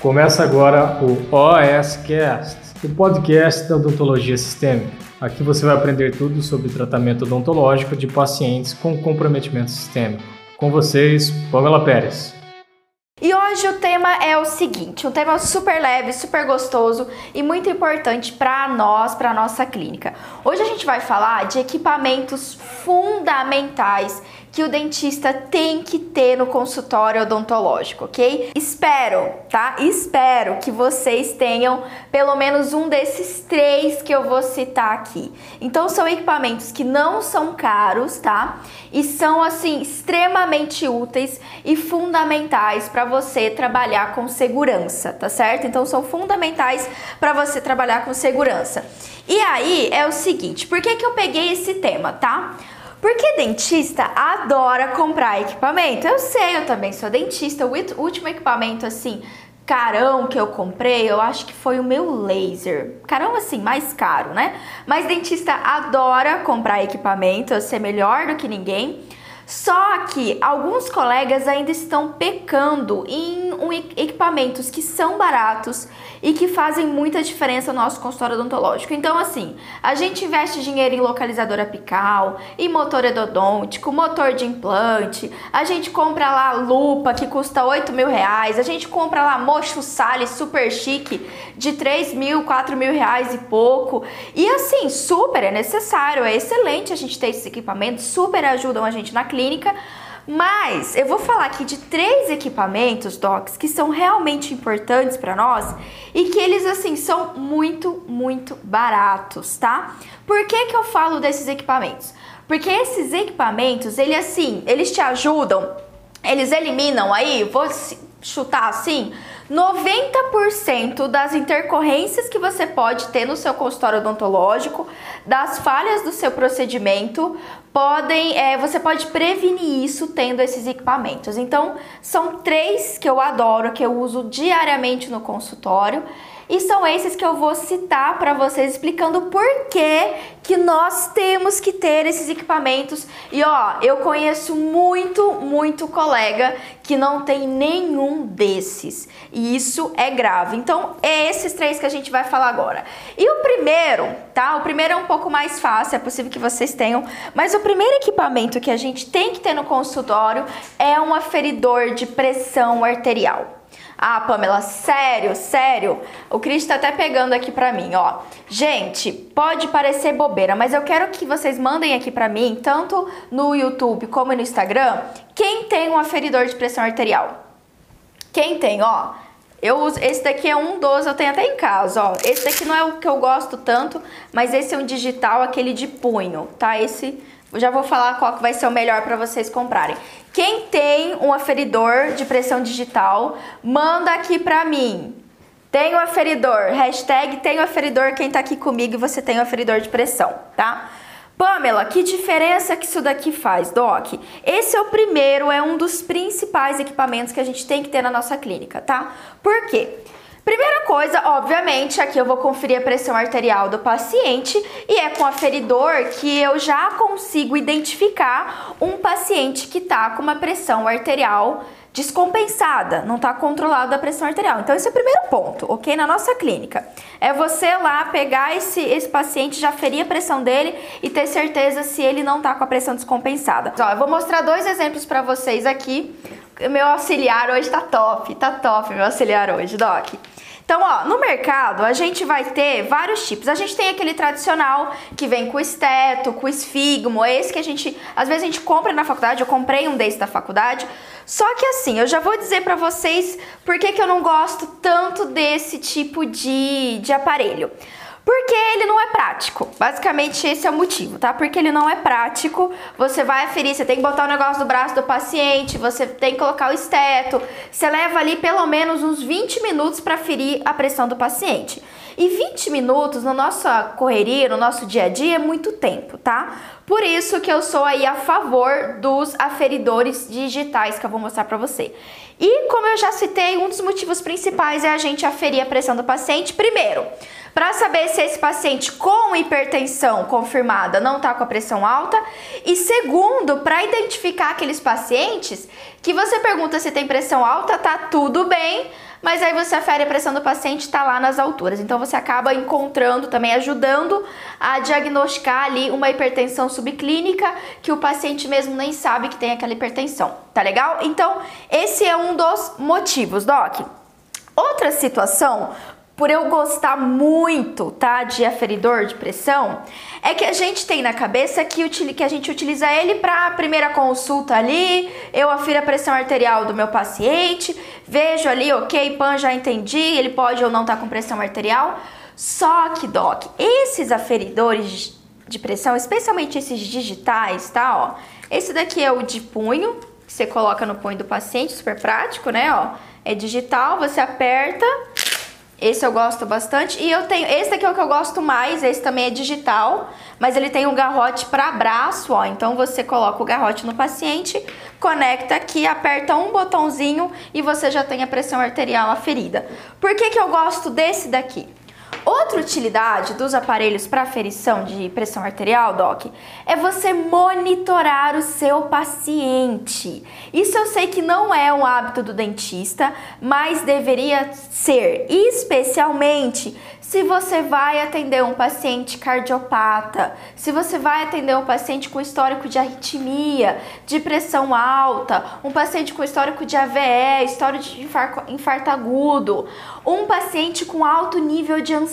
Começa agora o OSCast, o podcast da odontologia sistêmica. Aqui você vai aprender tudo sobre tratamento odontológico de pacientes com comprometimento sistêmico. Com vocês, Pamela Pérez. E hoje o tema é o seguinte, um tema super leve, super gostoso e muito importante para nós, para nossa clínica. Hoje a gente vai falar de equipamentos fundamentais que o dentista tem que ter no consultório odontológico, ok? Espero, tá? Espero que vocês tenham pelo menos um desses três que eu vou citar aqui. Então são equipamentos que não são caros, tá? E são assim extremamente úteis e fundamentais para você trabalhar com segurança, tá certo? Então são fundamentais para você trabalhar com segurança. E aí é o seguinte, por que que eu peguei esse tema, tá? Porque dentista adora comprar equipamento. Eu sei, eu também sou dentista. O último equipamento assim, carão que eu comprei, eu acho que foi o meu laser. Carão assim, mais caro, né? Mas dentista adora comprar equipamento, eu sei melhor do que ninguém. Só que alguns colegas ainda estão pecando em equipamentos que são baratos e que fazem muita diferença no nosso consultório odontológico. Então, assim, a gente investe dinheiro em localizador apical, em motor endodôntico, motor de implante, a gente compra lá lupa que custa 8 mil reais, a gente compra lá mocho Salles super chique de 3 mil, 4 mil reais e pouco. E assim, super é necessário, é excelente a gente ter esses equipamentos, super ajudam a gente na clínica. Mas eu vou falar aqui de três equipamentos, docs, que são realmente importantes para nós e que eles assim são muito, muito baratos, tá? Por que que eu falo desses equipamentos? Porque esses equipamentos, ele assim, eles te ajudam, eles eliminam aí, vou chutar assim, 90% das intercorrências que você pode ter no seu consultório odontológico, das falhas do seu procedimento, podem, é, você pode prevenir isso tendo esses equipamentos. Então, são três que eu adoro, que eu uso diariamente no consultório e são esses que eu vou citar para vocês explicando por que que nós temos que ter esses equipamentos. E ó, eu conheço muito, muito colega que não tem nenhum desses. E isso é grave. Então, é esses três que a gente vai falar agora. E o primeiro, tá? O primeiro é um pouco mais fácil, é possível que vocês tenham, mas o primeiro equipamento que a gente tem que ter no consultório é um aferidor de pressão arterial. Ah, Pamela, sério, sério? O Cris tá até pegando aqui pra mim, ó. Gente, pode parecer bobeira, mas eu quero que vocês mandem aqui pra mim, tanto no YouTube como no Instagram, quem tem um aferidor de pressão arterial. Quem tem, ó. Eu uso, esse daqui é um dos, eu tenho até em casa, ó. Esse daqui não é o que eu gosto tanto, mas esse é um digital, aquele de punho, tá? Esse já vou falar qual que vai ser o melhor para vocês comprarem. Quem tem um aferidor de pressão digital, manda aqui para mim. Tem um aferidor, hashtag um aferidor, quem tá aqui comigo e você tem um aferidor de pressão, tá? Pamela, que diferença que isso daqui faz, Doc? Esse é o primeiro, é um dos principais equipamentos que a gente tem que ter na nossa clínica, tá? Por quê? Primeira coisa, obviamente, aqui eu vou conferir a pressão arterial do paciente e é com aferidor que eu já consigo identificar um paciente que está com uma pressão arterial descompensada, não está controlada a pressão arterial. Então, esse é o primeiro ponto, ok? Na nossa clínica. É você lá pegar esse, esse paciente, já ferir a pressão dele e ter certeza se ele não está com a pressão descompensada. Ó, eu vou mostrar dois exemplos para vocês aqui. Meu auxiliar hoje tá top, tá top meu auxiliar hoje, Doc. Então, ó, no mercado a gente vai ter vários tipos. A gente tem aquele tradicional que vem com esteto, com esfigmo, esse que a gente, às vezes a gente compra na faculdade, eu comprei um desse da faculdade. Só que assim, eu já vou dizer para vocês por que, que eu não gosto tanto desse tipo de, de aparelho. Porque ele não é prático. Basicamente, esse é o motivo, tá? Porque ele não é prático. Você vai aferir, você tem que botar o negócio do braço do paciente, você tem que colocar o esteto. Você leva ali pelo menos uns 20 minutos para ferir a pressão do paciente. E 20 minutos na nossa correria, no nosso dia a dia, é muito tempo, tá? Por isso que eu sou aí a favor dos aferidores digitais que eu vou mostrar para você. E como eu já citei, um dos motivos principais é a gente aferir a pressão do paciente. Primeiro, para saber se esse paciente com hipertensão confirmada não está com a pressão alta. E segundo, para identificar aqueles pacientes que você pergunta se tem pressão alta, tá tudo bem, mas aí você afere a pressão do paciente está lá nas alturas. Então você acaba encontrando, também ajudando a diagnosticar ali uma hipertensão subclínica que o paciente mesmo nem sabe que tem aquela hipertensão, tá legal? Então, esse é um dos motivos, Doc. Outra situação por eu gostar muito, tá, de aferidor de pressão, é que a gente tem na cabeça que, que a gente utiliza ele para primeira consulta ali, eu afiro a pressão arterial do meu paciente, vejo ali, ok, pan, já entendi, ele pode ou não estar tá com pressão arterial. Só que, doc, esses aferidores de pressão, especialmente esses digitais, tá, ó, esse daqui é o de punho, que você coloca no punho do paciente, super prático, né, ó, é digital, você aperta esse eu gosto bastante. E eu tenho. Esse daqui é o que eu gosto mais. Esse também é digital. Mas ele tem um garrote para braço, ó. Então você coloca o garrote no paciente, conecta aqui, aperta um botãozinho e você já tem a pressão arterial aferida. Por que, que eu gosto desse daqui? Outra utilidade dos aparelhos para aferição de pressão arterial, Doc, é você monitorar o seu paciente. Isso eu sei que não é um hábito do dentista, mas deveria ser, especialmente se você vai atender um paciente cardiopata, se você vai atender um paciente com histórico de arritmia, de pressão alta, um paciente com histórico de AVE, histórico de infarto, infarto agudo, um paciente com alto nível de ansiedade,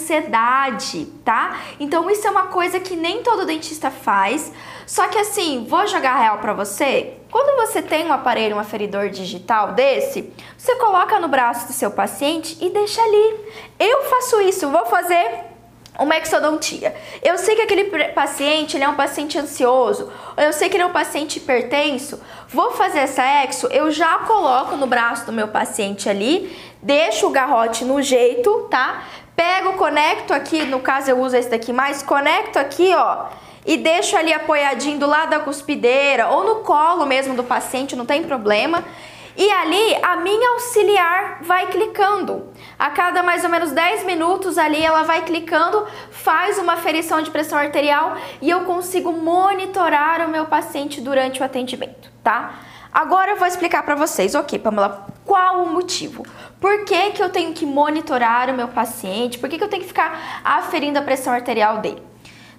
tá? Então isso é uma coisa que nem todo dentista faz. Só que assim, vou jogar real para você. Quando você tem um aparelho, um aferidor digital desse, você coloca no braço do seu paciente e deixa ali. Eu faço isso, vou fazer uma exodontia. Eu sei que aquele paciente ele é um paciente ansioso, eu sei que ele é um paciente hipertenso. Vou fazer essa exo, eu já coloco no braço do meu paciente ali, deixo o garrote no jeito, tá? Pego, conecto aqui, no caso eu uso esse daqui mais, conecto aqui, ó e deixo ali apoiadinho do lado da cuspideira ou no colo mesmo do paciente, não tem problema. E ali a minha auxiliar vai clicando. A cada mais ou menos 10 minutos ali ela vai clicando, faz uma aferição de pressão arterial e eu consigo monitorar o meu paciente durante o atendimento, tá? Agora eu vou explicar para vocês, ok, Pamela, qual o motivo? Por que, que eu tenho que monitorar o meu paciente? Por que, que eu tenho que ficar aferindo a pressão arterial dele?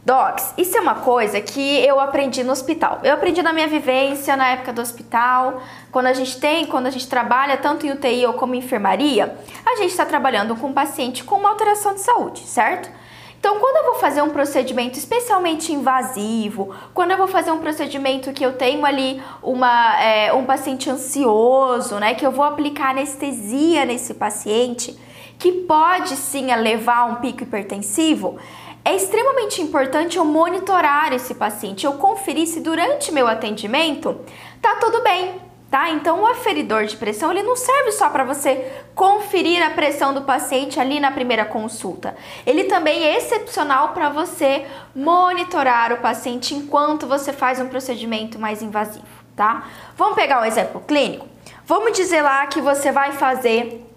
Docs, isso é uma coisa que eu aprendi no hospital. Eu aprendi na minha vivência na época do hospital. Quando a gente tem, quando a gente trabalha tanto em UTI ou como em enfermaria, a gente está trabalhando com um paciente com uma alteração de saúde, certo? Então, quando eu vou fazer um procedimento especialmente invasivo, quando eu vou fazer um procedimento que eu tenho ali uma, é, um paciente ansioso, né, que eu vou aplicar anestesia nesse paciente, que pode sim levar a um pico hipertensivo, é extremamente importante eu monitorar esse paciente, eu conferir se durante meu atendimento tá tudo bem, tá? Então o aferidor de pressão ele não serve só para você conferir a pressão do paciente ali na primeira consulta. Ele também é excepcional para você monitorar o paciente enquanto você faz um procedimento mais invasivo, tá? Vamos pegar um exemplo clínico? Vamos dizer lá que você vai fazer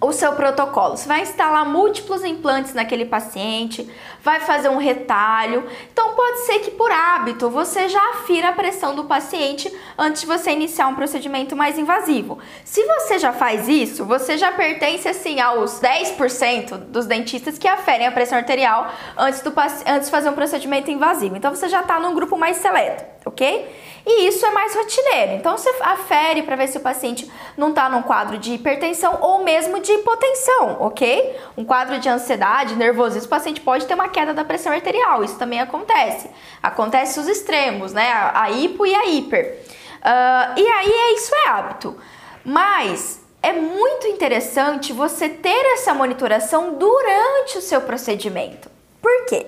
o seu protocolo. Você vai instalar múltiplos implantes naquele paciente, vai fazer um retalho. Então pode ser que por hábito você já afira a pressão do paciente antes de você iniciar um procedimento mais invasivo. Se você já faz isso, você já pertence assim aos 10% dos dentistas que aferem a pressão arterial antes, do, antes de fazer um procedimento invasivo. Então você já está num grupo mais seleto, ok? E isso é mais rotineiro. Então você afere para ver se o paciente não está num quadro de hipertensão ou mesmo de hipotensão, ok? Um quadro de ansiedade, nervosismo, o paciente pode ter uma queda da pressão arterial. Isso também acontece. Acontece os extremos, né? A hipo e a hiper. Uh, e aí é isso é hábito. Mas é muito interessante você ter essa monitoração durante o seu procedimento. Por quê?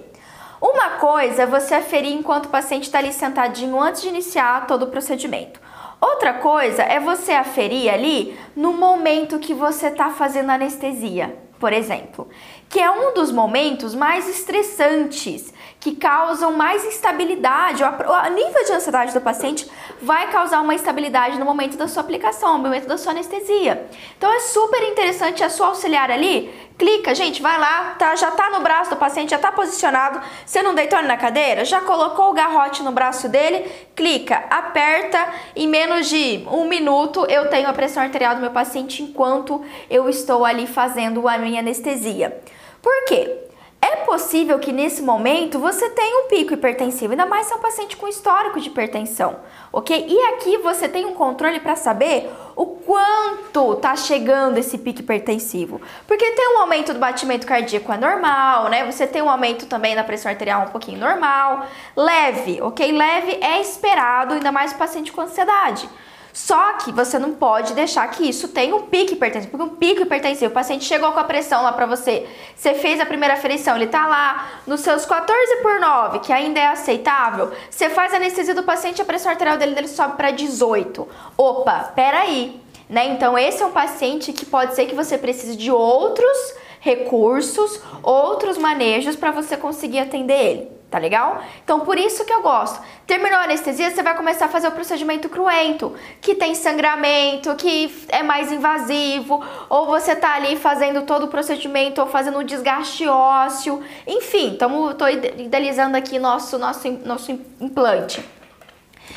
Uma coisa é você aferir enquanto o paciente está ali sentadinho antes de iniciar todo o procedimento. Outra coisa é você aferir ali no momento que você está fazendo anestesia, por exemplo, que é um dos momentos mais estressantes que causam mais instabilidade. O nível de ansiedade do paciente vai causar uma instabilidade no momento da sua aplicação, no momento da sua anestesia. Então é super interessante a sua auxiliar ali. Clica, gente, vai lá, tá, já tá no braço do paciente, já tá posicionado. Você não deitou ele na cadeira? Já colocou o garrote no braço dele? Clica, aperta. Em menos de um minuto eu tenho a pressão arterial do meu paciente enquanto eu estou ali fazendo a minha anestesia. Por quê? É possível que nesse momento você tenha um pico hipertensivo, ainda mais se é um paciente com histórico de hipertensão, ok? E aqui você tem um controle para saber o quanto tá chegando esse pico hipertensivo. Porque tem um aumento do batimento cardíaco é normal, né? Você tem um aumento também da pressão arterial um pouquinho normal, leve, ok? Leve é esperado, ainda mais o paciente com ansiedade. Só que você não pode deixar que isso tenha um pico hipertensivo, porque um pico hipertensivo, o paciente chegou com a pressão lá para você, você fez a primeira aferição, ele tá lá nos seus 14 por 9, que ainda é aceitável, você faz a anestesia do paciente, a pressão arterial dele, dele sobe para 18. Opa, peraí, né? Então esse é um paciente que pode ser que você precise de outros recursos, outros manejos para você conseguir atender ele tá legal? Então por isso que eu gosto. Terminou a anestesia, você vai começar a fazer o procedimento cruento, que tem sangramento, que é mais invasivo, ou você tá ali fazendo todo o procedimento, ou fazendo um desgaste ósseo, enfim, tamo, tô idealizando aqui nosso, nosso, nosso implante.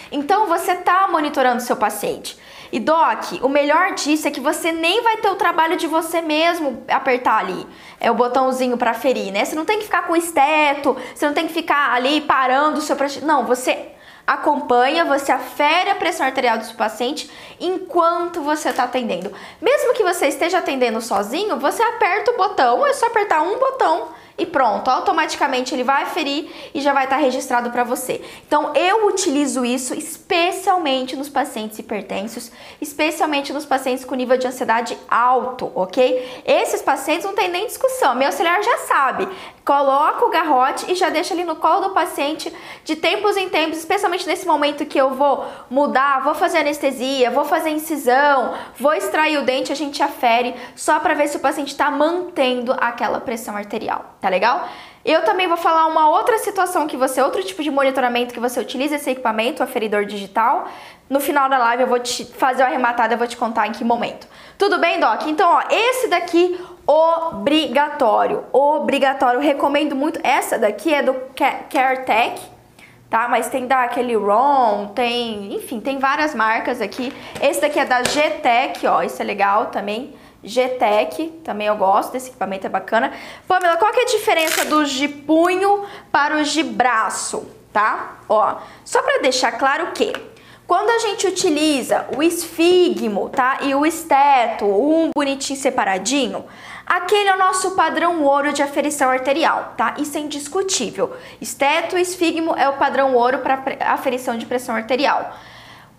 Então você tá monitorando seu paciente. E Doc, o melhor disso é que você nem vai ter o trabalho de você mesmo apertar ali. É o botãozinho para ferir, né? Você não tem que ficar com esteto, você não tem que ficar ali parando o seu Não, você acompanha, você afere a pressão arterial do seu paciente enquanto você está atendendo. Mesmo que você esteja atendendo sozinho, você aperta o botão, é só apertar um botão e pronto, automaticamente ele vai ferir e já vai estar registrado para você. Então eu utilizo isso especialmente nos pacientes hipertensos, especialmente nos pacientes com nível de ansiedade alto, ok? Esses pacientes não tem nem discussão, meu auxiliar já sabe. Coloca o garrote e já deixa ali no colo do paciente de tempos em tempos, especialmente nesse momento que eu vou mudar, vou fazer anestesia, vou fazer incisão, vou extrair o dente, a gente afere só para ver se o paciente está mantendo aquela pressão arterial tá legal? Eu também vou falar uma outra situação que você, outro tipo de monitoramento que você utiliza esse equipamento, o aferidor digital. No final da live eu vou te fazer o arrematado, eu vou te contar em que momento. Tudo bem, Doc? Então, ó, esse daqui obrigatório, obrigatório, recomendo muito. Essa daqui é do CareTech, tá? Mas tem da aquele ROM, tem, enfim, tem várias marcas aqui. Esse daqui é da GTEC, ó, isso é legal também. G-Tech, também eu gosto desse equipamento, é bacana. Pamela, qual que é a diferença dos de punho para os de braço, tá? Ó, só para deixar claro que quando a gente utiliza o esfigmo, tá? E o esteto, um bonitinho separadinho, aquele é o nosso padrão ouro de aferição arterial, tá? Isso é indiscutível. Esteto e esfigmo é o padrão ouro para aferição de pressão arterial.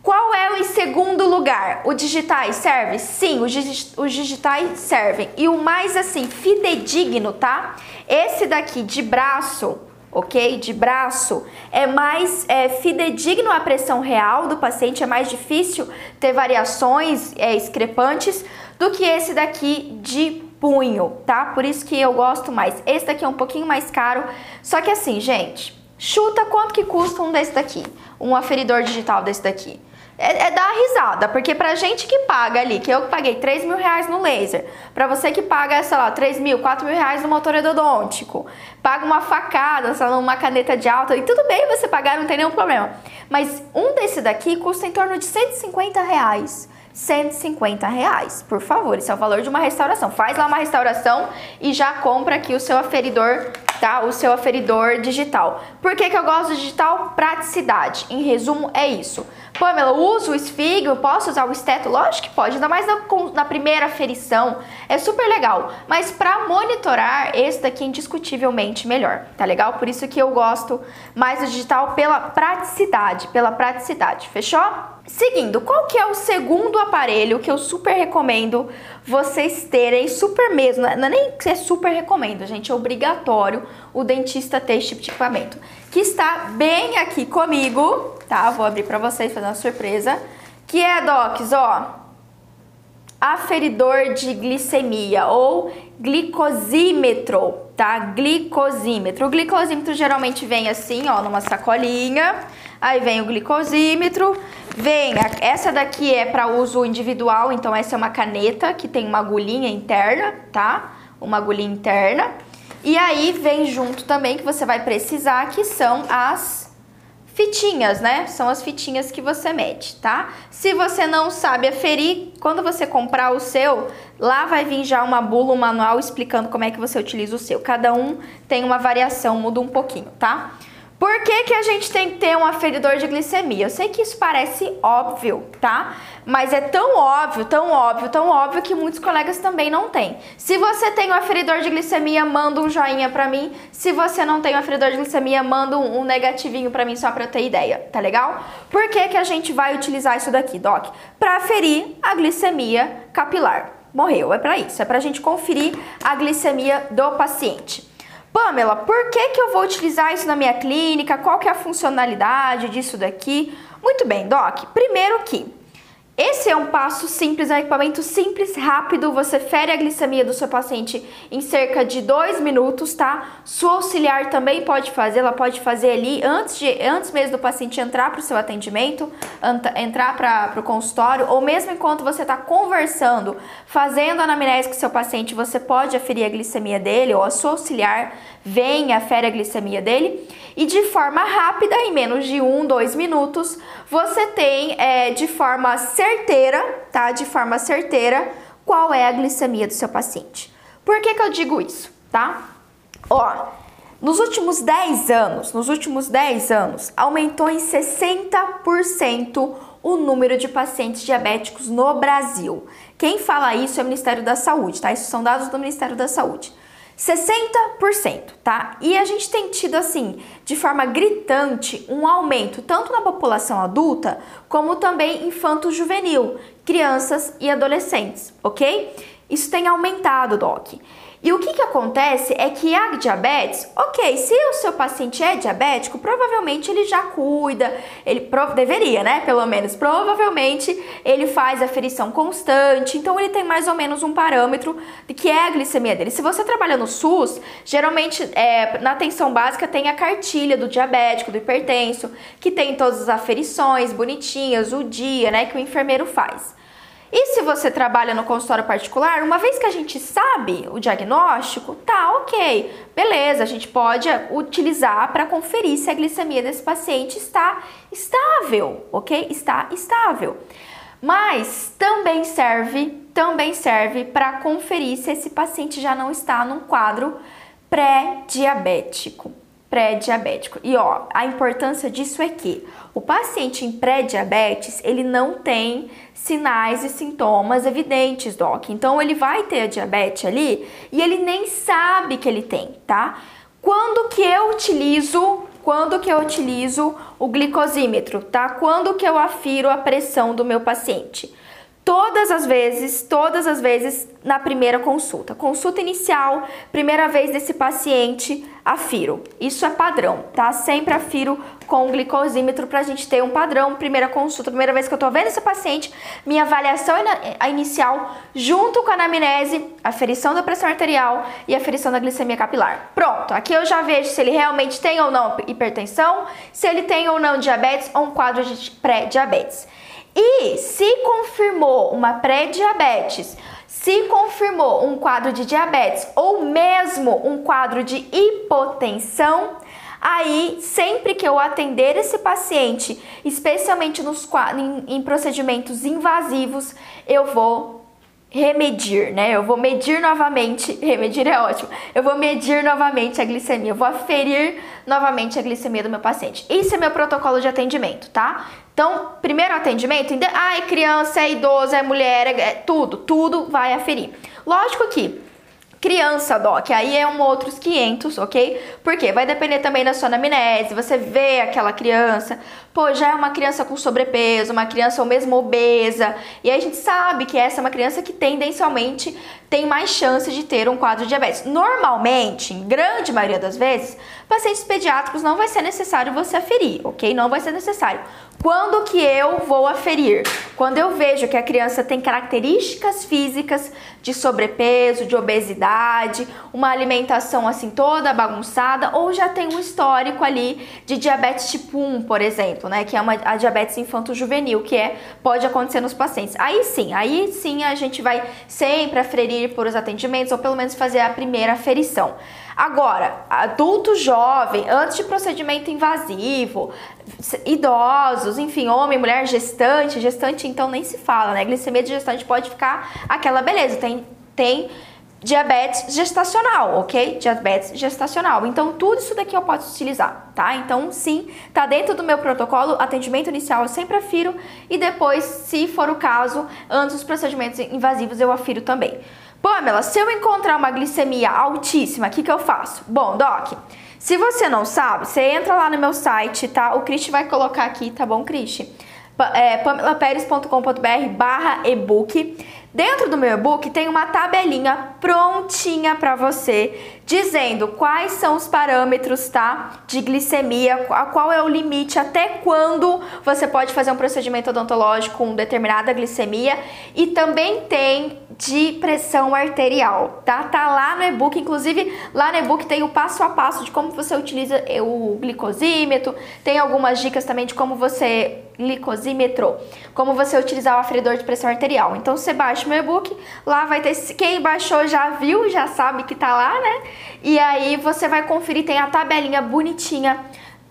Qual é o em segundo lugar? O digitais serve? Sim, os, digitais servem. E o mais assim, fidedigno, tá? Esse daqui de braço, ok? De braço, é mais é, fidedigno à pressão real do paciente, é mais difícil ter variações é, discrepantes do que esse daqui de punho, tá? Por isso que eu gosto mais. Esse daqui é um pouquinho mais caro, só que assim, gente, chuta quanto que custa um desse daqui, um aferidor digital desse daqui é, é dar risada, porque pra gente que paga ali, que eu paguei 3 mil reais no laser, pra você que paga, sei lá, 3 mil, 4 mil reais no motor endodôntico, paga uma facada, sei lá, uma caneta de alta, e tudo bem você pagar, não tem nenhum problema. Mas um desse daqui custa em torno de 150 reais. 150 reais, por favor, esse é o valor de uma restauração. Faz lá uma restauração e já compra aqui o seu aferidor tá? O seu aferidor digital. Por que, que eu gosto do digital? Praticidade. Em resumo, é isso. Pamela, uso o esfigmo, posso usar o esteto? Lógico que pode, ainda mais na, na primeira aferição. É super legal. Mas para monitorar, esse daqui é indiscutivelmente melhor, tá legal? Por isso que eu gosto mais do digital pela praticidade, pela praticidade. Fechou? Seguindo, qual que é o segundo aparelho que eu super recomendo vocês terem, super mesmo, não é nem que é super recomendo, gente, é obrigatório o dentista ter esse tipo de equipamento, que está bem aqui comigo, tá? Vou abrir para vocês fazer uma surpresa, que é, Docs, ó, aferidor de glicemia ou glicosímetro, tá? Glicosímetro. O glicosímetro geralmente vem assim, ó, numa sacolinha. Aí vem o glicosímetro, vem, essa daqui é para uso individual, então essa é uma caneta que tem uma agulhinha interna, tá? Uma agulhinha interna. E aí vem junto também que você vai precisar, que são as fitinhas, né? São as fitinhas que você mede, tá? Se você não sabe aferir, quando você comprar o seu, lá vai vir já uma bula, um manual explicando como é que você utiliza o seu. Cada um tem uma variação, muda um pouquinho, tá? Por que, que a gente tem que ter um aferidor de glicemia? Eu sei que isso parece óbvio, tá? Mas é tão óbvio, tão óbvio, tão óbvio que muitos colegas também não têm. Se você tem um aferidor de glicemia, manda um joinha pra mim. Se você não tem um aferidor de glicemia, manda um, negativinho pra mim só pra eu ter ideia, tá legal? Por que, que a gente vai utilizar isso daqui, Doc? Pra aferir a glicemia capilar. Morreu, é pra isso, é pra gente conferir a glicemia do paciente. Pamela, por que, que eu vou utilizar isso na minha clínica? Qual que é a funcionalidade disso daqui? Muito bem, Doc. Primeiro que esse é um passo simples, é um equipamento simples, rápido. Você fere a glicemia do seu paciente em cerca de dois minutos, tá? Sua auxiliar também pode fazer, ela pode fazer ali antes, de, antes mesmo do paciente entrar para o seu atendimento, entrar para o consultório, ou mesmo enquanto você está conversando, fazendo anamnese com o seu paciente, você pode aferir a glicemia dele, ou a sua auxiliar vem afere a glicemia dele. E de forma rápida, em menos de um, dois minutos, você tem é, de forma certeira, tá? De forma certeira, qual é a glicemia do seu paciente. Por que, que eu digo isso, tá? Ó, nos últimos 10 anos, nos últimos 10 anos, aumentou em 60% o número de pacientes diabéticos no Brasil. Quem fala isso é o Ministério da Saúde, tá? Isso são dados do Ministério da Saúde. 60%, tá? E a gente tem tido assim, de forma gritante, um aumento tanto na população adulta como também infanto-juvenil, crianças e adolescentes, ok? Isso tem aumentado, Doc. E o que, que acontece é que a diabetes, ok, se o seu paciente é diabético, provavelmente ele já cuida, ele deveria, né? Pelo menos, provavelmente ele faz aferição constante, então ele tem mais ou menos um parâmetro de que é a glicemia dele. Se você trabalha no SUS, geralmente é, na atenção básica tem a cartilha do diabético, do hipertenso, que tem todas as aferições bonitinhas, o dia, né, que o enfermeiro faz. E se você trabalha no consultório particular, uma vez que a gente sabe o diagnóstico, tá ok, beleza, a gente pode utilizar para conferir se a glicemia desse paciente está estável, ok? Está estável. Mas também serve, também serve para conferir se esse paciente já não está num quadro pré-diabético pré-diabético. E ó, a importância disso é que o paciente em pré-diabetes, ele não tem sinais e sintomas evidentes, doc. Então ele vai ter a diabetes ali e ele nem sabe que ele tem, tá? Quando que eu utilizo, quando que eu utilizo o glicosímetro, tá? Quando que eu afiro a pressão do meu paciente? Todas as vezes, todas as vezes na primeira consulta. Consulta inicial, primeira vez desse paciente, afiro. Isso é padrão, tá? Sempre afiro com o glicosímetro pra gente ter um padrão. Primeira consulta, primeira vez que eu tô vendo esse paciente, minha avaliação inicial junto com a anamnese, aferição da pressão arterial e aferição da glicemia capilar. Pronto, aqui eu já vejo se ele realmente tem ou não hipertensão, se ele tem ou não diabetes ou um quadro de pré-diabetes. E se confirmou uma pré-diabetes, se confirmou um quadro de diabetes ou mesmo um quadro de hipotensão, aí sempre que eu atender esse paciente, especialmente nos, em, em procedimentos invasivos, eu vou remedir, né? Eu vou medir novamente, remedir é ótimo. Eu vou medir novamente a glicemia, eu vou aferir novamente a glicemia do meu paciente. Isso é meu protocolo de atendimento, tá? Então, primeiro atendimento, ah, é criança, é idoso, é mulher, é, é tudo, tudo vai aferir. Lógico que Criança, Doc, aí é um outros 500, ok? Porque vai depender também da sua anamnese, você vê aquela criança, pô, já é uma criança com sobrepeso, uma criança ou mesmo obesa, e aí a gente sabe que essa é uma criança que tendencialmente tem mais chance de ter um quadro de diabetes. Normalmente, em grande maioria das vezes, pacientes pediátricos não vai ser necessário você aferir, ok? Não vai ser necessário. Quando que eu vou aferir? Quando eu vejo que a criança tem características físicas de sobrepeso, de obesidade, uma alimentação assim toda bagunçada ou já tem um histórico ali de diabetes tipo 1, por exemplo, né, que é uma a diabetes infanto-juvenil, que é pode acontecer nos pacientes. Aí sim, aí sim a gente vai sempre aferir por os atendimentos ou pelo menos fazer a primeira aferição. Agora, adulto jovem, antes de procedimento invasivo, idosos, enfim, homem, mulher, gestante, gestante então nem se fala, né? Glicemia de gestante pode ficar aquela beleza, tem, tem diabetes gestacional, ok? Diabetes gestacional. Então, tudo isso daqui eu posso utilizar, tá? Então, sim, tá dentro do meu protocolo, atendimento inicial eu sempre afiro e depois, se for o caso, antes dos procedimentos invasivos eu afiro também. Pamela, se eu encontrar uma glicemia altíssima, o que, que eu faço? Bom, Doc, se você não sabe, você entra lá no meu site, tá? O Cristi vai colocar aqui, tá bom, Cristi? É, pamelaperes.com.br barra ebook. Dentro do meu e-book tem uma tabelinha prontinha para você, dizendo quais são os parâmetros, tá? De glicemia, qual é o limite, até quando você pode fazer um procedimento odontológico com determinada glicemia. E também tem de pressão arterial, tá? Tá lá no e-book, inclusive lá no e-book tem o passo a passo de como você utiliza o glicosímetro, tem algumas dicas também de como você glicosímetro, como você utilizar o aferidor de pressão arterial. Então você baixa meu e-book, lá vai ter quem baixou já viu, já sabe que tá lá, né? E aí você vai conferir, tem a tabelinha bonitinha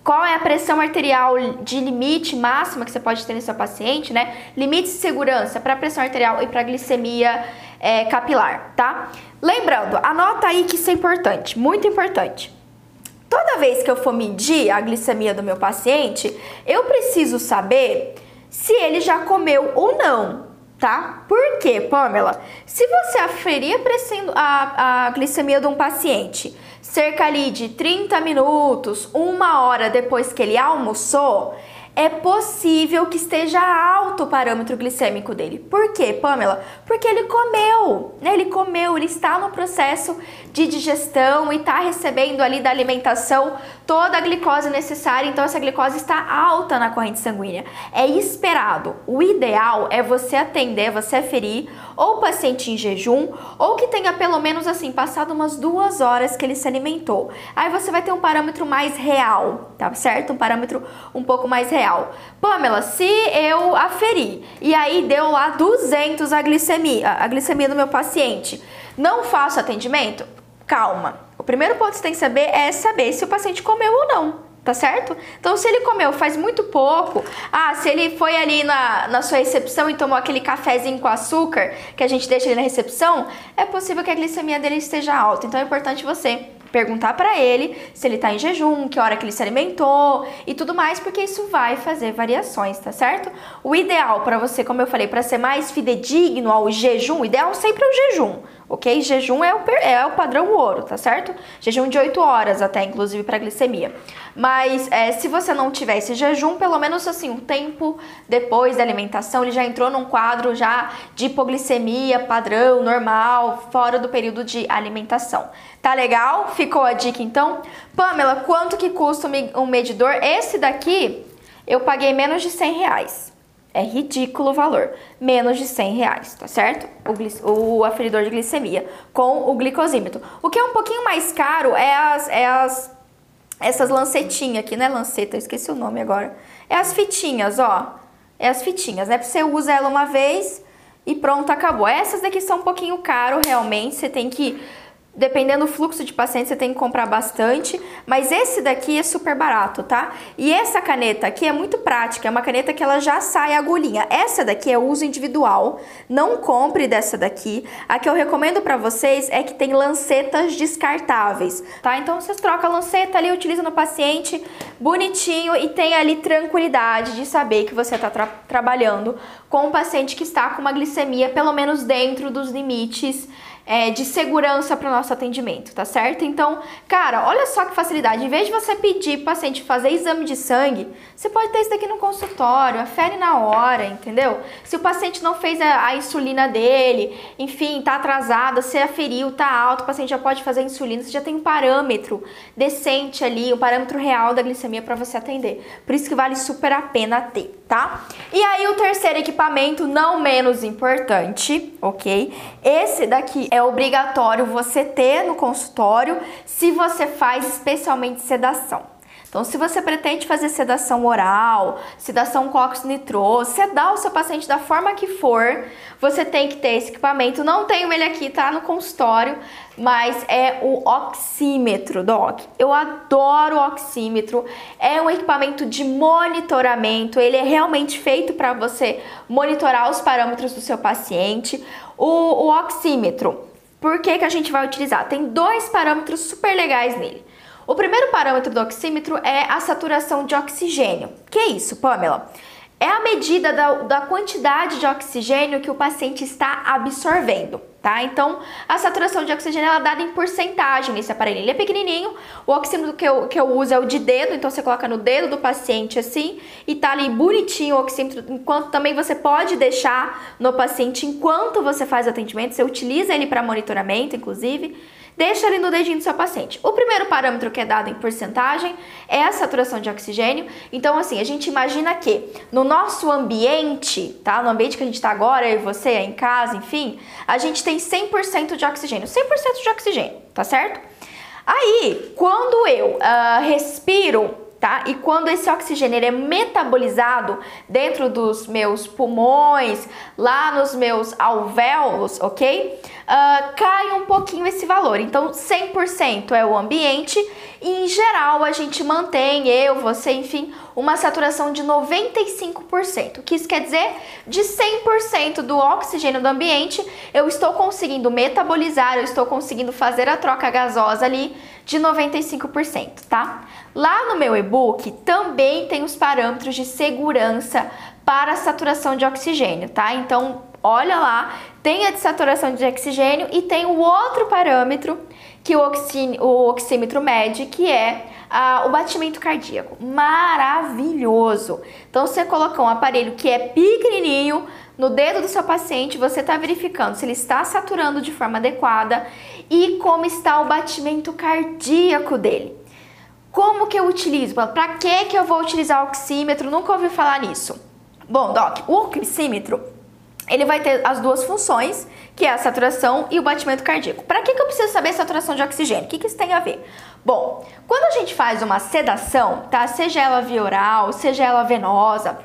qual é a pressão arterial de limite máxima que você pode ter no seu paciente, né? Limite de segurança para pressão arterial e para glicemia é, capilar, tá? Lembrando, anota aí que isso é importante, muito importante. Toda vez que eu for medir a glicemia do meu paciente, eu preciso saber se ele já comeu ou não, tá? Por quê, Pamela? Se você aferir a, a glicemia de um paciente cerca ali de 30 minutos, uma hora depois que ele almoçou, é possível que esteja alto o parâmetro glicêmico dele. Por quê, Pamela? Porque ele comeu, né? Ele comeu, ele está no processo de digestão e está recebendo ali da alimentação toda a glicose necessária, então essa glicose está alta na corrente sanguínea. É esperado. O ideal é você atender, você aferir ou paciente em jejum ou que tenha pelo menos assim passado umas duas horas que ele se alimentou. Aí você vai ter um parâmetro mais real, tá certo? Um parâmetro um pouco mais real. Pamela, se eu aferir e aí deu lá 200 a glicemia, a glicemia do meu paciente, não faço atendimento? Calma. O primeiro ponto que você tem que saber é saber se o paciente comeu ou não tá certo? Então, se ele comeu faz muito pouco, ah, se ele foi ali na, na sua recepção e tomou aquele cafezinho com açúcar que a gente deixa ali na recepção, é possível que a glicemia dele esteja alta. Então, é importante você perguntar para ele se ele tá em jejum, que hora que ele se alimentou e tudo mais, porque isso vai fazer variações, tá certo? O ideal para você, como eu falei, para ser mais fidedigno ao jejum, o ideal sempre é o jejum ok? Jejum é o, é o padrão ouro, tá certo? Jejum de 8 horas até, inclusive, para glicemia. Mas é, se você não tiver esse jejum, pelo menos assim, um tempo depois da alimentação, ele já entrou num quadro já de hipoglicemia padrão, normal, fora do período de alimentação. Tá legal? Ficou a dica então? Pamela, quanto que custa um medidor? Esse daqui eu paguei menos de 100 reais. É ridículo o valor. Menos de 100 reais, tá certo? O, o aferidor de glicemia com o glicosímetro. O que é um pouquinho mais caro é as, é as essas lancetinhas aqui, né? Lanceta, esqueci o nome agora. É as fitinhas, ó. É as fitinhas, né? Você usa ela uma vez e pronto, acabou. Essas daqui são um pouquinho caro, realmente. Você tem que Dependendo do fluxo de pacientes, você tem que comprar bastante, mas esse daqui é super barato, tá? E essa caneta aqui é muito prática, é uma caneta que ela já sai agulhinha. Essa daqui é uso individual, não compre dessa daqui. A que eu recomendo para vocês é que tem lancetas descartáveis, tá? Então vocês trocam a lanceta ali, utilizam no paciente, bonitinho e tem ali tranquilidade de saber que você está tra trabalhando com um paciente que está com uma glicemia pelo menos dentro dos limites é, de segurança para o nosso atendimento, tá certo? Então, cara, olha só que facilidade. Em vez de você pedir para o paciente fazer exame de sangue, você pode ter isso daqui no consultório, afere na hora, entendeu? Se o paciente não fez a, a insulina dele, enfim, tá atrasado, você aferiu, tá alto, o paciente já pode fazer insulina, você já tem um parâmetro decente ali, um parâmetro real da glicemia para você atender. Por isso que vale super a pena ter, tá? E aí o terceiro equipamento, não menos importante, ok? Esse daqui é obrigatório você ter no consultório se você faz especialmente sedação. Então, se você pretende fazer sedação oral, sedação nitroso, sedar o seu paciente da forma que for, você tem que ter esse equipamento. Não tenho ele aqui, tá no consultório, mas é o oxímetro, Doc. Eu adoro o oxímetro. É um equipamento de monitoramento. Ele é realmente feito para você monitorar os parâmetros do seu paciente. O, o oxímetro, por que, que a gente vai utilizar? Tem dois parâmetros super legais nele. O primeiro parâmetro do oxímetro é a saturação de oxigênio. Que é isso, Pamela? É a medida da, da quantidade de oxigênio que o paciente está absorvendo, tá? Então, a saturação de oxigênio é dada em porcentagem nesse aparelho. Ele é pequenininho, o oxímetro que eu, que eu uso é o de dedo, então você coloca no dedo do paciente assim e tá ali bonitinho o oxímetro, enquanto também você pode deixar no paciente enquanto você faz o atendimento, você utiliza ele para monitoramento, inclusive deixa ali no dedinho do seu paciente. O primeiro parâmetro que é dado em porcentagem é a saturação de oxigênio. Então, assim, a gente imagina que no nosso ambiente, tá? No ambiente que a gente está agora, eu e você, em casa, enfim, a gente tem 100% de oxigênio. 100% de oxigênio, tá certo? Aí, quando eu uh, respiro tá? E quando esse oxigênio é metabolizado dentro dos meus pulmões, lá nos meus alvéolos, ok? Uh, cai um pouquinho esse valor. Então, 100% é o ambiente e, em geral, a gente mantém, eu, você, enfim, uma saturação de 95%. O que isso quer dizer? De 100% do oxigênio do ambiente, eu estou conseguindo metabolizar, eu estou conseguindo fazer a troca gasosa ali de 95%, tá? Lá no meu e-book também tem os parâmetros de segurança para a saturação de oxigênio, tá? Então, olha lá, tem a de saturação de oxigênio e tem o outro parâmetro que o, oxí, o oxímetro mede, que é ah, o batimento cardíaco. Maravilhoso! Então, você colocar um aparelho que é pequenininho no dedo do seu paciente, você está verificando se ele está saturando de forma adequada e como está o batimento cardíaco dele. Como que eu utilizo? Para que que eu vou utilizar o oxímetro? Nunca ouvi falar nisso. Bom, Doc, o oxímetro, ele vai ter as duas funções, que é a saturação e o batimento cardíaco. Para que que eu preciso saber a saturação de oxigênio? O que que isso tem a ver? Bom, quando a gente faz uma sedação, tá? Seja ela via oral, seja ela venosa,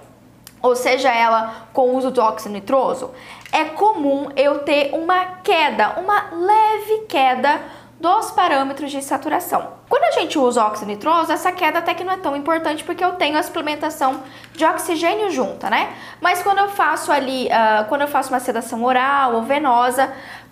ou seja ela com uso do óxido nitroso, é comum eu ter uma queda, uma leve queda dos parâmetros de saturação. Quando a gente usa óxido nitroso, essa queda até que não é tão importante porque eu tenho a suplementação de oxigênio junta, né? Mas quando eu faço ali, uh, quando eu faço uma sedação oral ou venosa,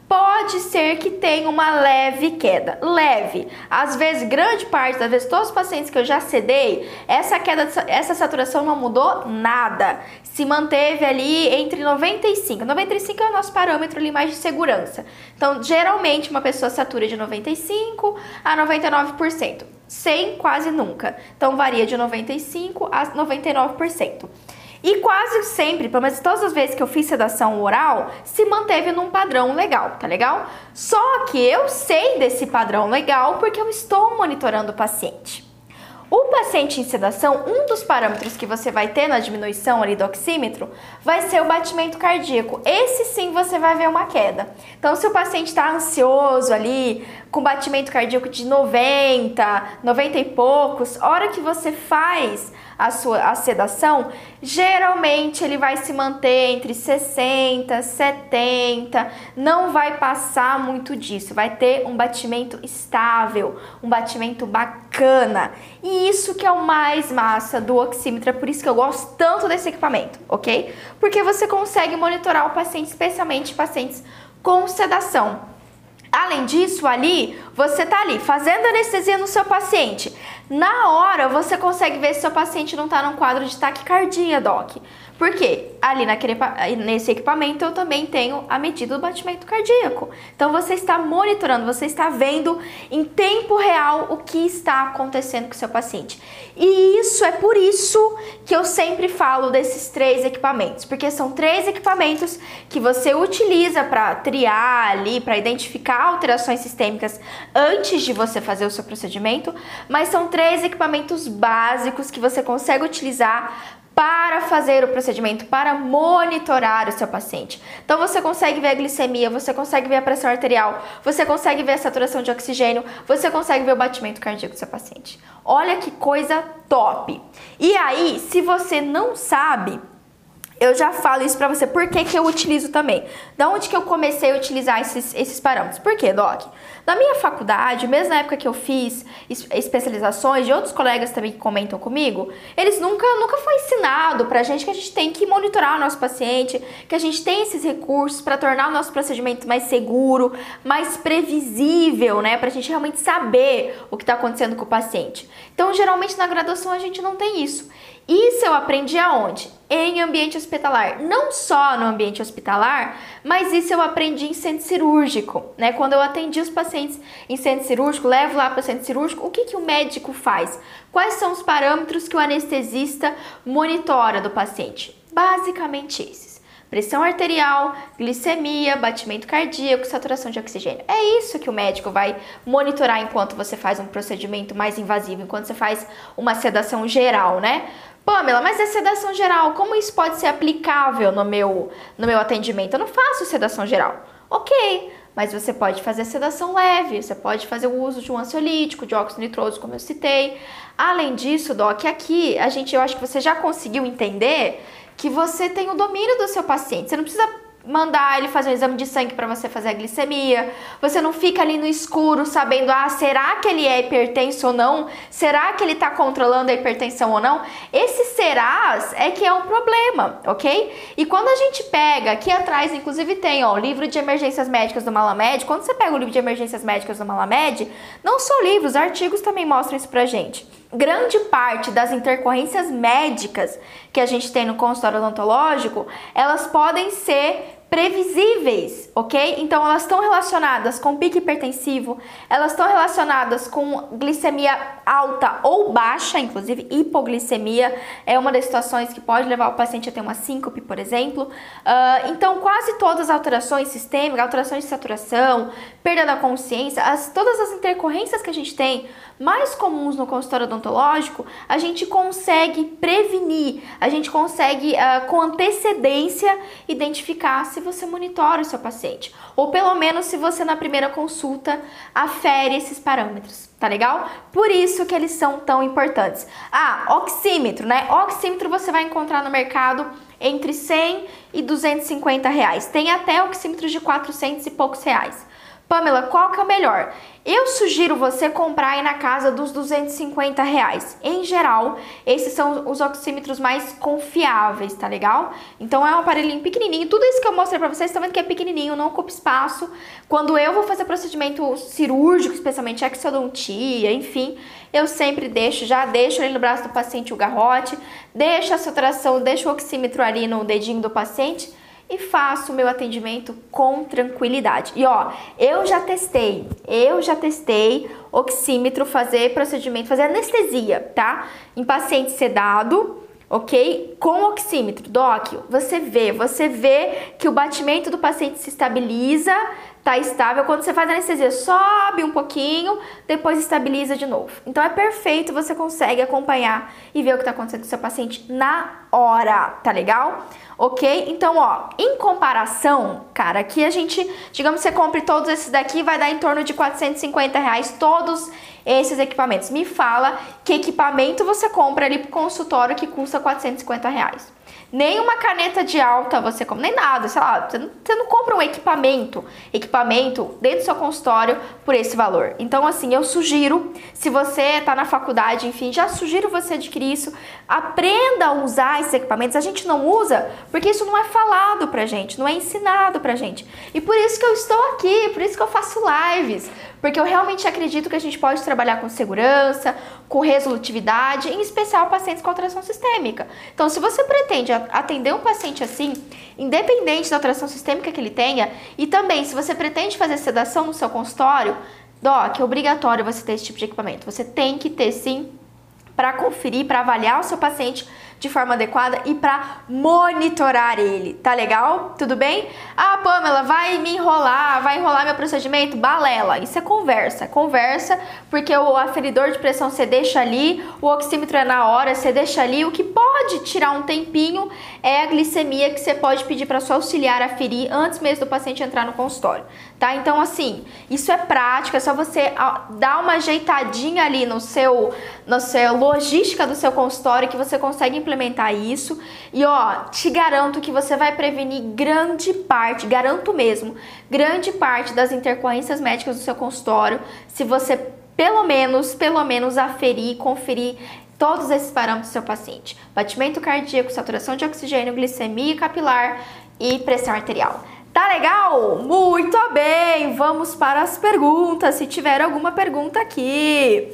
pode ser que tenha uma leve queda. Leve. Às vezes, grande parte, às vezes, todos os pacientes que eu já sedei, essa queda, essa saturação não mudou nada. Se manteve ali entre 95. 95 é o nosso parâmetro ali mais de segurança. Então, geralmente, uma pessoa satura de 95 a 99%. 100 quase nunca. Então, varia de 95 a 99%. E quase sempre, pelo menos todas as vezes que eu fiz sedação oral, se manteve num padrão legal, tá legal? Só que eu sei desse padrão legal porque eu estou monitorando o paciente. O paciente em sedação, um dos parâmetros que você vai ter na diminuição ali do oxímetro vai ser o batimento cardíaco. Esse sim você vai ver uma queda. Então, se o paciente está ansioso ali, com batimento cardíaco de 90, 90 e poucos, hora que você faz a sua a sedação, geralmente ele vai se manter entre 60, 70, não vai passar muito disso, vai ter um batimento estável, um batimento bacana. E isso que é o mais massa do oxímetro, é por isso que eu gosto tanto desse equipamento, ok? Porque você consegue monitorar o paciente, especialmente pacientes com sedação. Além disso, ali, você tá ali fazendo anestesia no seu paciente. Na hora, você consegue ver se seu paciente não tá num quadro de taquicardia, doc. Por quê? Ali naquele, nesse equipamento eu também tenho a medida do batimento cardíaco. Então você está monitorando, você está vendo em tempo real o que está acontecendo com o seu paciente. E isso é por isso que eu sempre falo desses três equipamentos, porque são três equipamentos que você utiliza para triar ali, para identificar alterações sistêmicas antes de você fazer o seu procedimento, mas são três equipamentos básicos que você consegue utilizar para fazer o procedimento, para monitorar o seu paciente. Então você consegue ver a glicemia, você consegue ver a pressão arterial, você consegue ver a saturação de oxigênio, você consegue ver o batimento cardíaco do seu paciente. Olha que coisa top! E aí, se você não sabe, eu já falo isso pra você, por que, que eu utilizo também. Da onde que eu comecei a utilizar esses, esses parâmetros? Por quê, Doc? Na minha faculdade, mesmo na época que eu fiz especializações, de outros colegas também que comentam comigo, eles nunca, nunca foi ensinado pra gente que a gente tem que monitorar o nosso paciente, que a gente tem esses recursos para tornar o nosso procedimento mais seguro, mais previsível, né? Pra gente realmente saber o que está acontecendo com o paciente. Então, geralmente na graduação a gente não tem isso. Isso eu aprendi aonde? Em ambiente hospitalar. Não só no ambiente hospitalar, mas isso eu aprendi em centro cirúrgico, né? Quando eu atendi os pacientes em centro cirúrgico, levo lá para o centro cirúrgico, o que, que o médico faz? Quais são os parâmetros que o anestesista monitora do paciente? Basicamente esses. Pressão arterial, glicemia, batimento cardíaco, saturação de oxigênio. É isso que o médico vai monitorar enquanto você faz um procedimento mais invasivo, enquanto você faz uma sedação geral, né? Pamela, mas é sedação geral, como isso pode ser aplicável no meu, no meu atendimento? Eu não faço sedação geral. Ok, mas você pode fazer sedação leve, você pode fazer o uso de um ansiolítico, de óxido nitroso, como eu citei. Além disso, Doc, aqui a gente, eu acho que você já conseguiu entender que você tem o domínio do seu paciente. Você não precisa mandar ele fazer um exame de sangue para você fazer a glicemia. Você não fica ali no escuro sabendo, ah, será que ele é hipertenso ou não? Será que ele está controlando a hipertensão ou não? Esse serás é que é um problema, ok? E quando a gente pega, aqui atrás inclusive tem ó, o livro de emergências médicas do Malamed, quando você pega o livro de emergências médicas do Malamed, não só livros, artigos também mostram isso pra gente. Grande parte das intercorrências médicas que a gente tem no consultório odontológico, elas podem ser previsíveis, ok? Então elas estão relacionadas com pico hipertensivo, elas estão relacionadas com glicemia alta ou baixa, inclusive hipoglicemia é uma das situações que pode levar o paciente a ter uma síncope, por exemplo. Uh, então quase todas as alterações sistêmicas, alterações de saturação, perda da consciência, as, todas as intercorrências que a gente tem mais comuns no consultório odontológico, a gente consegue prevenir, a gente consegue uh, com antecedência identificar se você monitora o seu paciente, ou pelo menos se você na primeira consulta afere esses parâmetros, tá legal? Por isso que eles são tão importantes. Ah, oxímetro, né? Oxímetro você vai encontrar no mercado entre 100 e 250 reais. Tem até oxímetros de 400 e poucos reais. Pamela, qual que é o melhor? Eu sugiro você comprar aí na casa dos 250 reais. Em geral, esses são os oxímetros mais confiáveis, tá legal? Então é um aparelhinho pequenininho. Tudo isso que eu mostrei pra vocês, tá vendo que é pequenininho, não ocupa espaço. Quando eu vou fazer procedimento cirúrgico, especialmente exodontia, enfim, eu sempre deixo, já deixo ali no braço do paciente o garrote, deixo a saturação, deixo o oxímetro ali no dedinho do paciente e faço o meu atendimento com tranquilidade. E ó, eu já testei, eu já testei oxímetro, fazer procedimento, fazer anestesia, tá? Em paciente sedado, ok? Com oxímetro, doc, você vê, você vê que o batimento do paciente se estabiliza, tá estável. Quando você faz anestesia, sobe um pouquinho, depois estabiliza de novo. Então é perfeito, você consegue acompanhar e ver o que está acontecendo com o seu paciente na hora, tá legal? Ok? Então, ó, em comparação, cara, aqui a gente, digamos que você compre todos esses daqui, vai dar em torno de 450 reais todos esses equipamentos. Me fala que equipamento você compra ali pro consultório que custa 450 reais. Nem uma caneta de alta você compra, nem nada, sei lá, você não, você não compra um equipamento, equipamento dentro do seu consultório por esse valor. Então, assim, eu sugiro, se você está na faculdade, enfim, já sugiro você adquirir isso. Aprenda a usar esses equipamentos. A gente não usa porque isso não é falado pra gente, não é ensinado pra gente. E por isso que eu estou aqui, por isso que eu faço lives. Porque eu realmente acredito que a gente pode trabalhar com segurança, com resolutividade, em especial pacientes com alteração sistêmica. Então, se você pretende atender um paciente assim, independente da alteração sistêmica que ele tenha, e também se você pretende fazer sedação no seu consultório, Doc, é obrigatório você ter esse tipo de equipamento. Você tem que ter sim para conferir, para avaliar o seu paciente de forma adequada e para monitorar ele. Tá legal? Tudo bem? Ah, Pamela, vai me enrolar, vai enrolar meu procedimento? Balela. Isso é conversa. Conversa, porque o aferidor de pressão você deixa ali, o oxímetro é na hora, você deixa ali. O que pode tirar um tempinho é a glicemia que você pode pedir para sua auxiliar aferir antes mesmo do paciente entrar no consultório, tá? Então, assim, isso é prática, é só você dar uma ajeitadinha ali no seu, no seu logística do seu consultório que você consegue implementar isso. E ó, te garanto que você vai prevenir grande parte, garanto mesmo, grande parte das intercorrências médicas do seu consultório se você pelo menos, pelo menos aferir, conferir todos esses parâmetros do seu paciente: batimento cardíaco, saturação de oxigênio, glicemia capilar e pressão arterial. Tá legal? Muito bem! Vamos para as perguntas. Se tiver alguma pergunta aqui.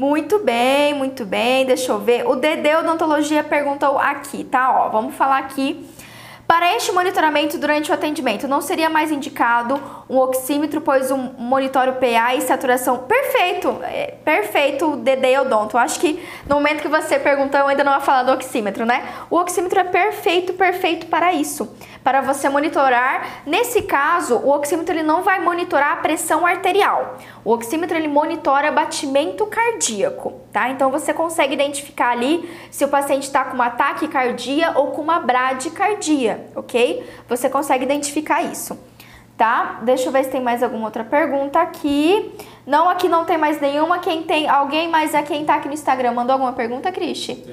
Muito bem, muito bem. Deixa eu ver. O Dedê Odontologia perguntou aqui, tá? Ó, vamos falar aqui para este monitoramento durante o atendimento, não seria mais indicado um oxímetro, pois um monitório PA e saturação perfeito, é, perfeito, DD odonto. Acho que no momento que você perguntou, eu ainda não ia falar do oxímetro, né? O oxímetro é perfeito, perfeito para isso, para você monitorar. Nesse caso, o oxímetro ele não vai monitorar a pressão arterial. O oxímetro ele monitora batimento cardíaco, tá? Então você consegue identificar ali se o paciente está com uma taquicardia ou com uma bradicardia ok? Você consegue identificar isso, tá? Deixa eu ver se tem mais alguma outra pergunta aqui. Não, aqui não tem mais nenhuma. Quem tem, alguém mais é quem tá aqui no Instagram. Mandou alguma pergunta, Cristi?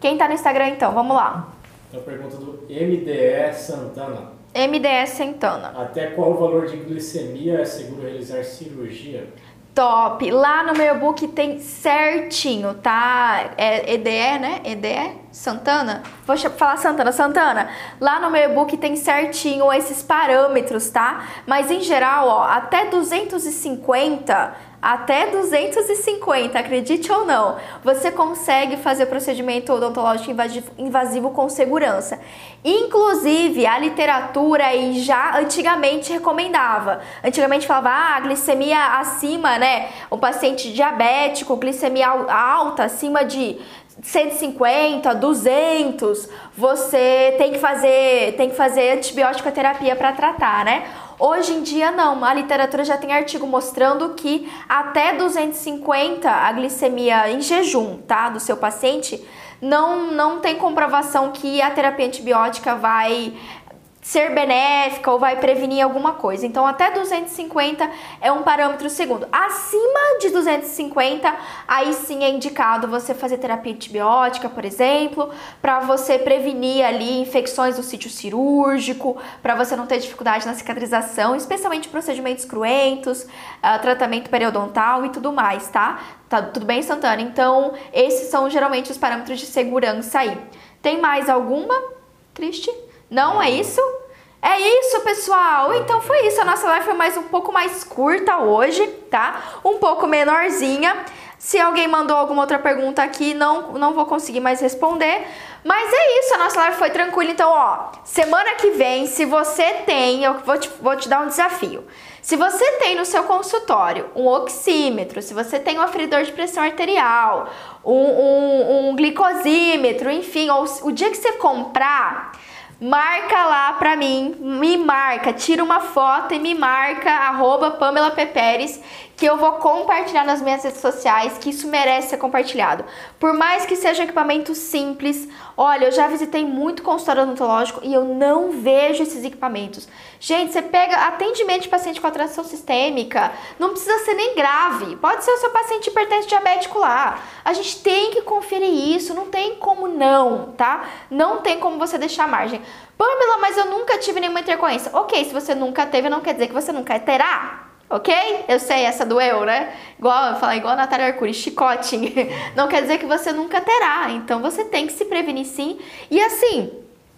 Quem tá no Instagram então? Vamos lá. A pergunta do MDE Santana. MDE Santana. Até qual o valor de glicemia é seguro realizar cirurgia? Top! Lá no meu book tem certinho, tá? É EDE, né? EDE? Santana? Vou falar Santana, Santana. Lá no meu e-book tem certinho esses parâmetros, tá? Mas em geral, ó, até 250 até 250, acredite ou não, você consegue fazer procedimento odontológico invasivo com segurança. Inclusive, a literatura aí já antigamente recomendava. Antigamente falava, ah, glicemia acima, né? O paciente diabético, glicemia alta, acima de 150, 200, você tem que fazer, tem que fazer antibiótico terapia para tratar, né? Hoje em dia não, a literatura já tem artigo mostrando que até 250 a glicemia em jejum, tá, do seu paciente, não não tem comprovação que a terapia antibiótica vai ser benéfica ou vai prevenir alguma coisa. Então, até 250 é um parâmetro segundo. Acima de 250, aí sim é indicado você fazer terapia antibiótica, por exemplo, para você prevenir ali infecções do sítio cirúrgico, para você não ter dificuldade na cicatrização, especialmente procedimentos cruentos, uh, tratamento periodontal e tudo mais, tá? Tá tudo bem, Santana? Então, esses são geralmente os parâmetros de segurança aí. Tem mais alguma? Triste? Não é isso? É isso, pessoal. Então foi isso. A nossa live foi mais um pouco mais curta hoje, tá? Um pouco menorzinha. Se alguém mandou alguma outra pergunta aqui, não, não vou conseguir mais responder. Mas é isso, a nossa live foi tranquila. Então, ó, semana que vem, se você tem, eu vou te, vou te dar um desafio. Se você tem no seu consultório um oxímetro, se você tem um aferidor de pressão arterial, um, um, um glicosímetro, enfim, ou o dia que você comprar, marca lá pra mim, me marca, tira uma foto e me marca, arroba Pamela Peperes, que eu vou compartilhar nas minhas redes sociais, que isso merece ser compartilhado. Por mais que seja um equipamento simples, olha, eu já visitei muito consultório odontológico e eu não vejo esses equipamentos. Gente, você pega atendimento de paciente com atração sistêmica, não precisa ser nem grave, pode ser o seu paciente hipertenso diabético lá. A gente tem que conferir isso, não tem como não, tá? Não tem como você deixar margem. Pamela, mas eu nunca tive nenhuma intercorrência. Ok, se você nunca teve, não quer dizer que você nunca terá. Ok? Eu sei, essa doeu, né? Igual, falar igual a Natália Arcuri, chicote. Não quer dizer que você nunca terá. Então você tem que se prevenir sim. E assim,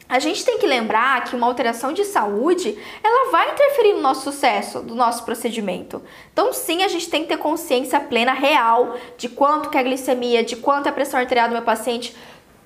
a gente tem que lembrar que uma alteração de saúde, ela vai interferir no nosso sucesso do nosso procedimento. Então, sim, a gente tem que ter consciência plena, real, de quanto que é a glicemia, de quanto é a pressão arterial do meu paciente,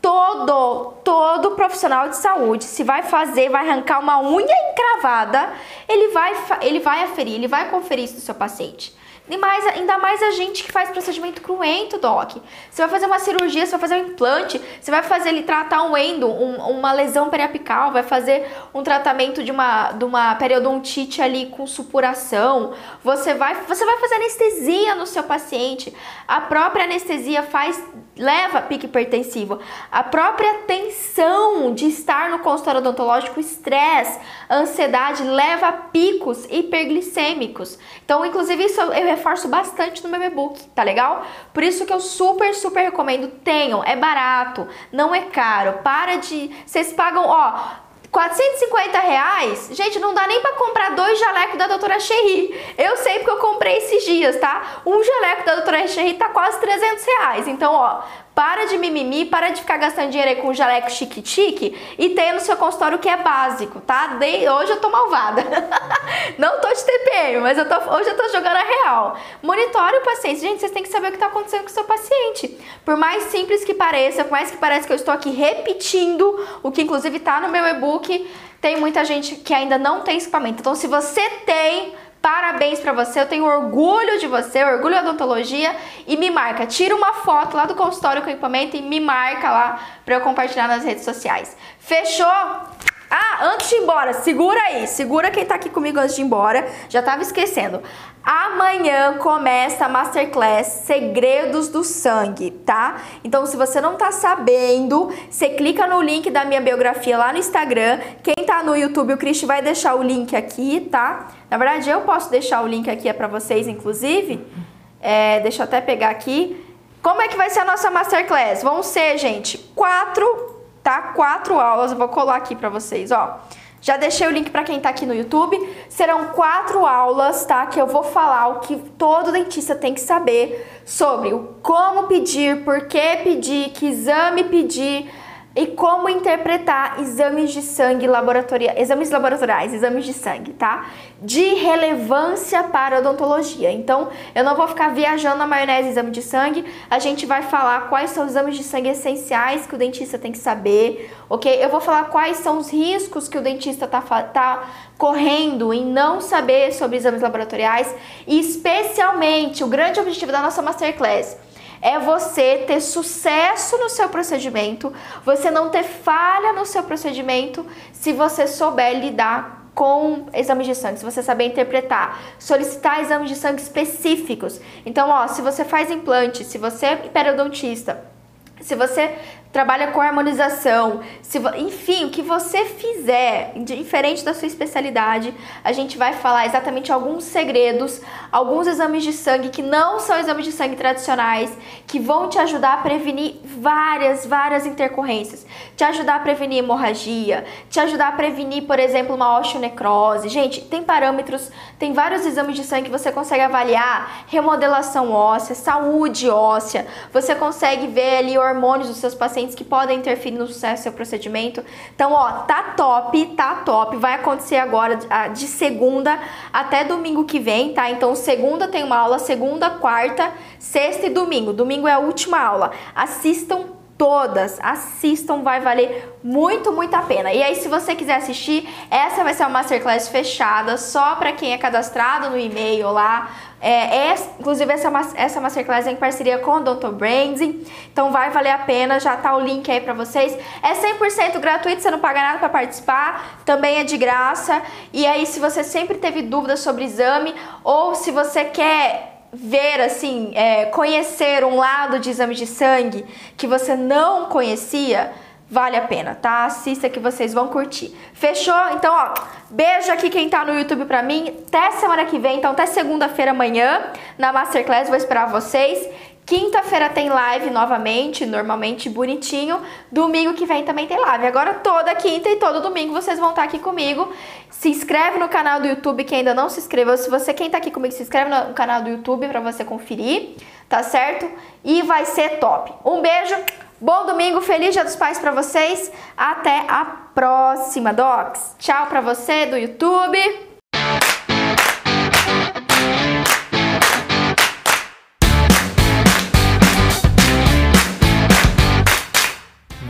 todo, todo profissional de saúde, se vai fazer, vai arrancar uma unha encravada, ele vai, ele vai aferir, ele vai conferir isso do seu paciente. E mais, ainda mais a gente que faz procedimento cruento, Doc. Você vai fazer uma cirurgia, você vai fazer um implante, você vai fazer ele tratar um endo, um, uma lesão periapical, vai fazer um tratamento de uma, de uma periodontite ali com supuração. Você vai, você vai fazer anestesia no seu paciente. A própria anestesia faz leva pique hipertensivo. A própria tensão de estar no consultório odontológico, estresse, ansiedade leva picos hiperglicêmicos. Então, inclusive, isso eu reforço bastante no meu e-book, tá legal? Por isso que eu super, super recomendo, tenham, é barato, não é caro. Para de. Vocês pagam, ó, 450 reais, gente, não dá nem para comprar dois jalecos da doutora Cherry. Eu sei porque eu comprei esses dias, tá? Um jaleco da doutora Cherry tá quase 300 reais. Então, ó, para de mimimi, para de ficar gastando dinheiro aí com jaleco chique-chique e tenha no seu consultório o que é básico, tá? De, hoje eu tô malvada. Não tô de TPM, mas eu tô, hoje eu tô jogando a real. Monitore o paciente. Gente, vocês têm que saber o que tá acontecendo com o seu paciente. Por mais simples que pareça, por mais que pareça que eu estou aqui repetindo o que inclusive tá no meu e-book, tem muita gente que ainda não tem equipamento. Então, se você tem Parabéns para você, eu tenho orgulho de você, orgulho da odontologia e me marca. Tira uma foto lá do consultório com equipamento e me marca lá para eu compartilhar nas redes sociais. Fechou? Ah, antes de ir embora, segura aí, segura quem tá aqui comigo antes de ir embora, já tava esquecendo. Amanhã começa a Masterclass Segredos do Sangue, tá? Então, se você não tá sabendo, você clica no link da minha biografia lá no Instagram. Quem tá no YouTube, o Cristi vai deixar o link aqui, tá? Na verdade, eu posso deixar o link aqui é para vocês, inclusive. É, deixa eu até pegar aqui. Como é que vai ser a nossa Masterclass? Vão ser, gente, quatro tá? Quatro aulas, eu vou colar aqui para vocês, ó. Já deixei o link para quem tá aqui no YouTube. Serão quatro aulas, tá? Que eu vou falar o que todo dentista tem que saber sobre o como pedir, por que pedir, que exame pedir, e como interpretar exames de sangue laboratoriais, exames laboratoriais, exames de sangue, tá? De relevância para odontologia. Então, eu não vou ficar viajando na maionese exame de sangue, a gente vai falar quais são os exames de sangue essenciais que o dentista tem que saber, ok? Eu vou falar quais são os riscos que o dentista tá, tá correndo em não saber sobre exames laboratoriais e especialmente o grande objetivo da nossa masterclass é você ter sucesso no seu procedimento, você não ter falha no seu procedimento se você souber lidar com exames de sangue, se você saber interpretar, solicitar exames de sangue específicos. Então, ó, se você faz implante, se você é periodontista, se você trabalha com harmonização, se, enfim, o que você fizer, diferente da sua especialidade, a gente vai falar exatamente alguns segredos, alguns exames de sangue que não são exames de sangue tradicionais, que vão te ajudar a prevenir várias, várias intercorrências, te ajudar a prevenir hemorragia, te ajudar a prevenir, por exemplo, uma osteonecrose. Gente, tem parâmetros, tem vários exames de sangue que você consegue avaliar, remodelação óssea, saúde óssea, você consegue ver ali hormônios dos seus pacientes que podem interferir no sucesso do seu procedimento. Então, ó, tá top, tá top. Vai acontecer agora de segunda até domingo que vem, tá? Então, segunda tem uma aula, segunda, quarta, sexta e domingo. Domingo é a última aula. Assistam todas, assistam, vai valer muito, muito a pena. E aí, se você quiser assistir, essa vai ser uma masterclass fechada, só para quem é cadastrado no e-mail lá. É, é, inclusive, essa, essa masterclass é em parceria com o Dr. Branding, então vai valer a pena, já tá o link aí para vocês. É 100% gratuito, você não paga nada para participar, também é de graça. E aí, se você sempre teve dúvidas sobre exame, ou se você quer ver, assim, é, conhecer um lado de exame de sangue que você não conhecia, vale a pena, tá? Assista que vocês vão curtir. Fechou? Então, ó, beijo aqui quem tá no YouTube pra mim. Até semana que vem, então até segunda-feira amanhã na Masterclass, vou esperar vocês. Quinta-feira tem live novamente, normalmente bonitinho. Domingo que vem também tem live. Agora toda quinta e todo domingo vocês vão estar aqui comigo. Se inscreve no canal do YouTube quem ainda não se inscreveu. Se você quem tá aqui comigo se inscreve no canal do YouTube para você conferir, tá certo? E vai ser top. Um beijo. Bom domingo, feliz Dia dos Pais para vocês. Até a próxima, docs. Tchau para você do YouTube.